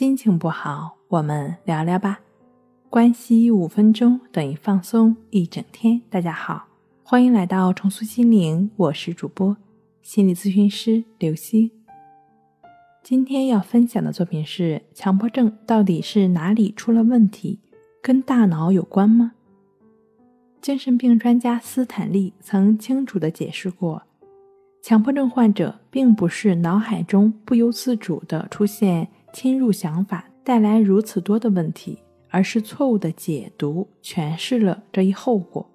心情不好，我们聊聊吧。关系五分钟等于放松一整天。大家好，欢迎来到重塑心灵，我是主播心理咨询师刘星。今天要分享的作品是：强迫症到底是哪里出了问题？跟大脑有关吗？精神病专家斯坦利曾清楚地解释过，强迫症患者并不是脑海中不由自主地出现。侵入想法带来如此多的问题，而是错误的解读诠释了这一后果。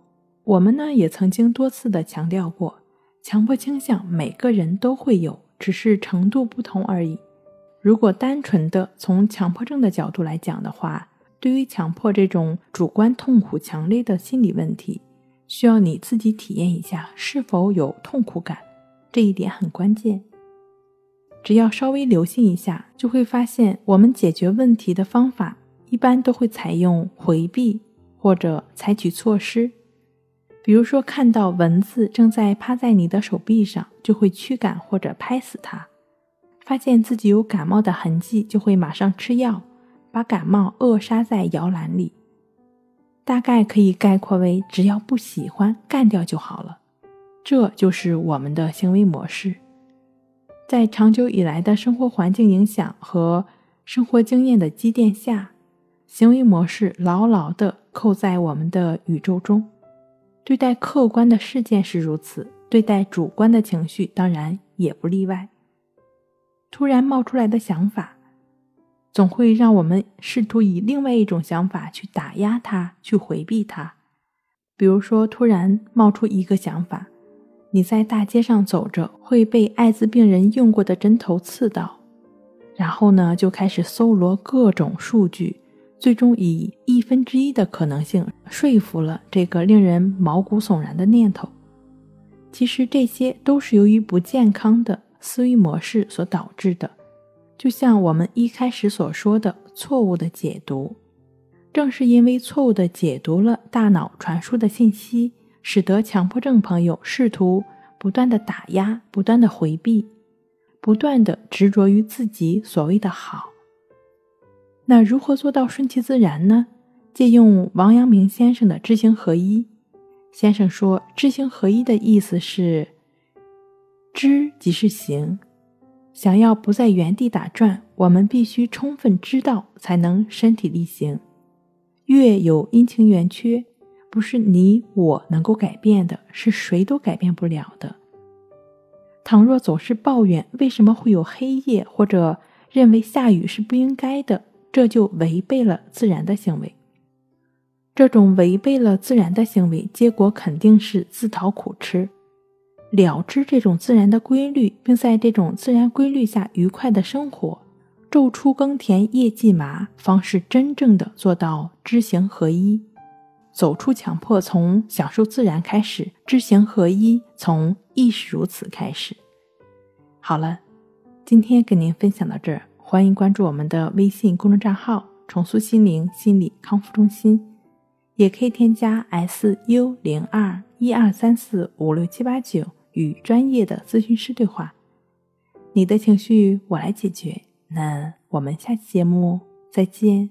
我们呢也曾经多次的强调过，强迫倾向每个人都会有，只是程度不同而已。如果单纯的从强迫症的角度来讲的话，对于强迫这种主观痛苦强烈的心理问题，需要你自己体验一下是否有痛苦感，这一点很关键。只要稍微留心一下，就会发现我们解决问题的方法一般都会采用回避或者采取措施。比如说，看到蚊子正在趴在你的手臂上，就会驱赶或者拍死它；发现自己有感冒的痕迹，就会马上吃药，把感冒扼杀在摇篮里。大概可以概括为：只要不喜欢，干掉就好了。这就是我们的行为模式。在长久以来的生活环境影响和生活经验的积淀下，行为模式牢牢地扣在我们的宇宙中。对待客观的事件是如此，对待主观的情绪当然也不例外。突然冒出来的想法，总会让我们试图以另外一种想法去打压它，去回避它。比如说，突然冒出一个想法。你在大街上走着，会被艾滋病人用过的针头刺到，然后呢，就开始搜罗各种数据，最终以亿分之一的可能性说服了这个令人毛骨悚然的念头。其实这些都是由于不健康的思维模式所导致的，就像我们一开始所说的错误的解读，正是因为错误的解读了大脑传输的信息。使得强迫症朋友试图不断的打压、不断的回避、不断的执着于自己所谓的好。那如何做到顺其自然呢？借用王阳明先生的知行合一。先生说，知行合一的意思是，知即是行。想要不在原地打转，我们必须充分知道，才能身体力行。月有阴晴圆缺。不是你我能够改变的，是谁都改变不了的。倘若总是抱怨为什么会有黑夜，或者认为下雨是不应该的，这就违背了自然的行为。这种违背了自然的行为，结果肯定是自讨苦吃。了知这种自然的规律，并在这种自然规律下愉快的生活，昼出耕田，夜绩麻，方是真正的做到知行合一。走出强迫，从享受自然开始；知行合一，从亦是如此开始。好了，今天跟您分享到这儿，欢迎关注我们的微信公众账号“重塑心灵心理康复中心”，也可以添加 S U 零二一二三四五六七八九与专业的咨询师对话。你的情绪我来解决。那我们下期节目再见。